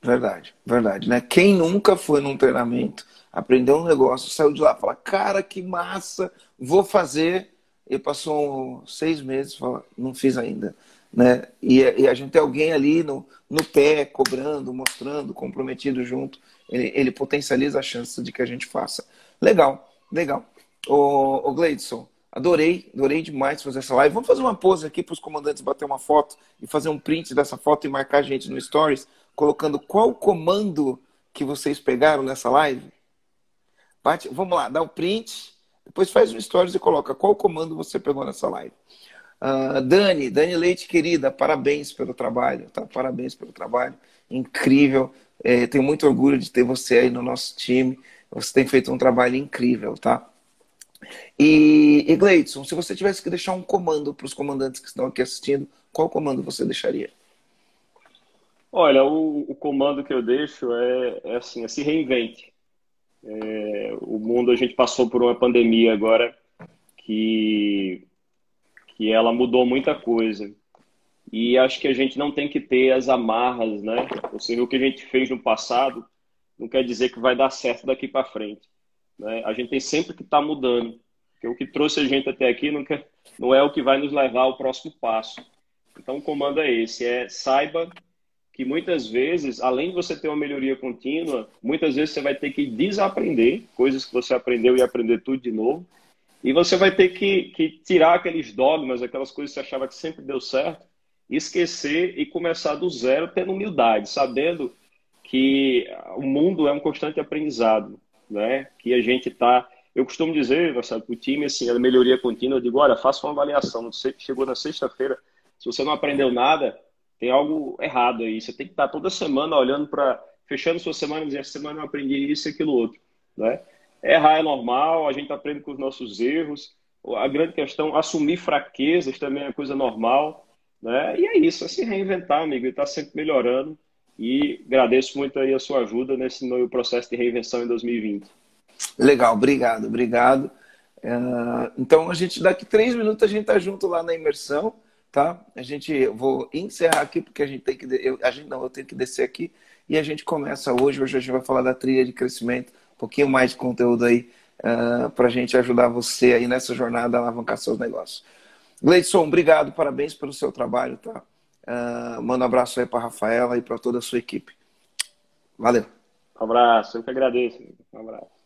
Verdade, verdade, né? Quem nunca foi num treinamento, aprendeu um negócio, saiu de lá, fala, cara, que massa, vou fazer, e passou seis meses, fala, não fiz ainda, né? E, e, a gente tem alguém ali no, no pé, cobrando, mostrando, comprometido junto, ele, ele potencializa a chance de que a gente faça. Legal, legal. Ô, ô Gleidson, adorei, adorei demais fazer essa live. Vamos fazer uma pose aqui para os comandantes bater uma foto e fazer um print dessa foto e marcar a gente no Stories. colocando qual comando que vocês pegaram nessa live? Bate, vamos lá, dá o print, depois faz um stories e coloca qual comando você pegou nessa live. Uh, Dani, Dani Leite, querida, parabéns pelo trabalho, tá? Parabéns pelo trabalho, incrível. É, tenho muito orgulho de ter você aí no nosso time. Você tem feito um trabalho incrível, tá? E, e Gleidson, se você tivesse que deixar um comando para os comandantes que estão aqui assistindo, qual comando você deixaria? Olha, o, o comando que eu deixo é, é assim, é se reinvente. É, o mundo, a gente passou por uma pandemia agora que, que ela mudou muita coisa. E acho que a gente não tem que ter as amarras, né? Ou seja, o que a gente fez no passado não quer dizer que vai dar certo daqui para frente. Né? A gente tem sempre que estar tá mudando. Porque o que trouxe a gente até aqui não, não é o que vai nos levar ao próximo passo. Então, o comando é esse: é saiba que muitas vezes, além de você ter uma melhoria contínua, muitas vezes você vai ter que desaprender coisas que você aprendeu e aprender tudo de novo. E você vai ter que, que tirar aqueles dogmas, aquelas coisas que você achava que sempre deu certo, esquecer e começar do zero, tendo humildade, sabendo que o mundo é um constante aprendizado, né? Que a gente está. Eu costumo dizer, para o time, assim, a melhoria contínua, eu digo, olha, faça uma avaliação. Sei, chegou na sexta-feira, se você não aprendeu nada, tem algo errado aí. Você tem que estar toda semana olhando para, fechando sua semana e dizer, essa semana eu aprendi isso e aquilo outro, né? Errar é normal, a gente aprende com os nossos erros. A grande questão, assumir fraquezas também é coisa normal, né? E é isso, é se reinventar, amigo, e estar tá sempre melhorando. E agradeço muito aí a sua ajuda nesse meu processo de reinvenção em 2020. Legal, obrigado, obrigado. Uh, então a gente daqui três minutos a gente tá junto lá na imersão, tá? A gente vou encerrar aqui porque a gente tem que eu, a gente não, eu tenho que descer aqui e a gente começa hoje. Hoje a gente vai falar da trilha de crescimento, um pouquinho mais de conteúdo aí ah, para a gente ajudar você aí nessa jornada a alavancar seus negócios. Gleidson, obrigado, parabéns pelo seu trabalho, tá? Uh, manda um abraço aí para Rafaela e para toda a sua equipe. Valeu. Um abraço, eu que agradeço. Um abraço.